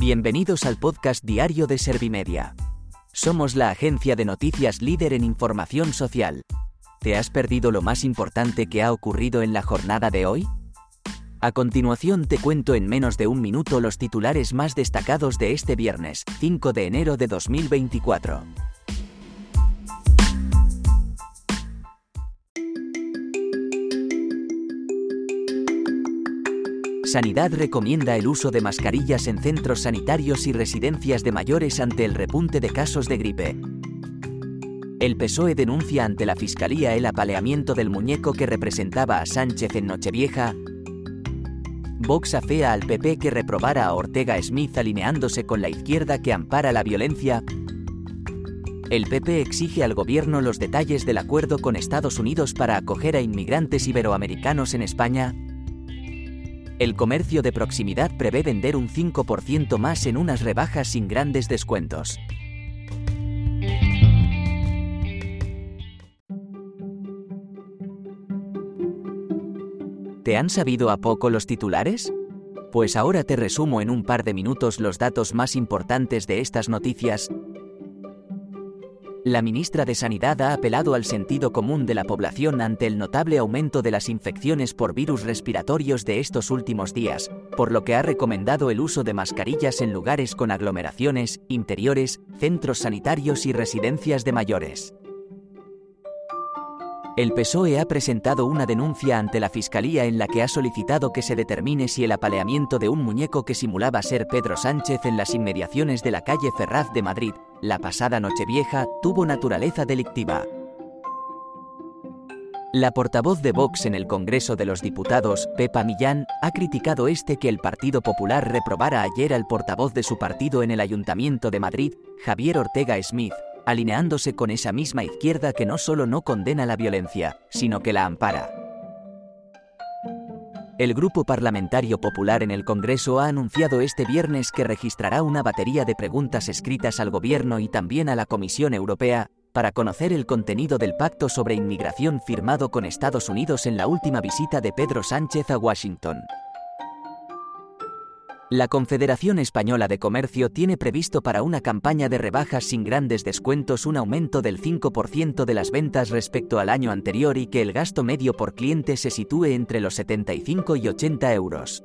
Bienvenidos al podcast diario de Servimedia. Somos la agencia de noticias líder en información social. ¿Te has perdido lo más importante que ha ocurrido en la jornada de hoy? A continuación te cuento en menos de un minuto los titulares más destacados de este viernes, 5 de enero de 2024. Sanidad recomienda el uso de mascarillas en centros sanitarios y residencias de mayores ante el repunte de casos de gripe. El PSOE denuncia ante la Fiscalía el apaleamiento del muñeco que representaba a Sánchez en Nochevieja. Vox afea al PP que reprobara a Ortega Smith alineándose con la izquierda que ampara la violencia. El PP exige al gobierno los detalles del acuerdo con Estados Unidos para acoger a inmigrantes iberoamericanos en España. El comercio de proximidad prevé vender un 5% más en unas rebajas sin grandes descuentos. ¿Te han sabido a poco los titulares? Pues ahora te resumo en un par de minutos los datos más importantes de estas noticias la ministra de Sanidad ha apelado al sentido común de la población ante el notable aumento de las infecciones por virus respiratorios de estos últimos días, por lo que ha recomendado el uso de mascarillas en lugares con aglomeraciones, interiores, centros sanitarios y residencias de mayores. El PSOE ha presentado una denuncia ante la Fiscalía en la que ha solicitado que se determine si el apaleamiento de un muñeco que simulaba ser Pedro Sánchez en las inmediaciones de la calle Ferraz de Madrid, la pasada Nochevieja, tuvo naturaleza delictiva. La portavoz de Vox en el Congreso de los Diputados, Pepa Millán, ha criticado este que el Partido Popular reprobara ayer al portavoz de su partido en el Ayuntamiento de Madrid, Javier Ortega Smith, alineándose con esa misma izquierda que no solo no condena la violencia, sino que la ampara. El Grupo Parlamentario Popular en el Congreso ha anunciado este viernes que registrará una batería de preguntas escritas al Gobierno y también a la Comisión Europea, para conocer el contenido del pacto sobre inmigración firmado con Estados Unidos en la última visita de Pedro Sánchez a Washington. La Confederación Española de Comercio tiene previsto para una campaña de rebajas sin grandes descuentos un aumento del 5% de las ventas respecto al año anterior y que el gasto medio por cliente se sitúe entre los 75 y 80 euros.